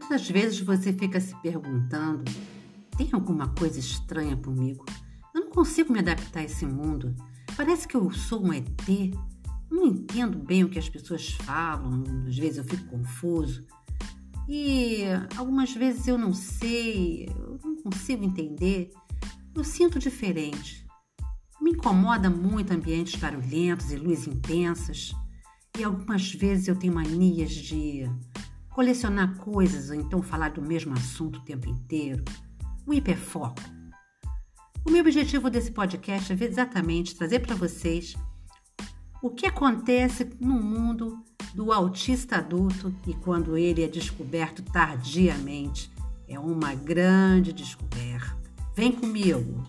Muitas vezes você fica se perguntando: tem alguma coisa estranha comigo? Eu não consigo me adaptar a esse mundo. Parece que eu sou um ET. Não entendo bem o que as pessoas falam, às vezes eu fico confuso. E algumas vezes eu não sei, eu não consigo entender. Eu sinto diferente. Me incomoda muito ambientes barulhentos e luzes intensas. E algumas vezes eu tenho manias de colecionar coisas ou então falar do mesmo assunto o tempo inteiro. O hiperfoco. O meu objetivo desse podcast é exatamente trazer para vocês o que acontece no mundo do autista adulto e quando ele é descoberto tardiamente. É uma grande descoberta. Vem comigo!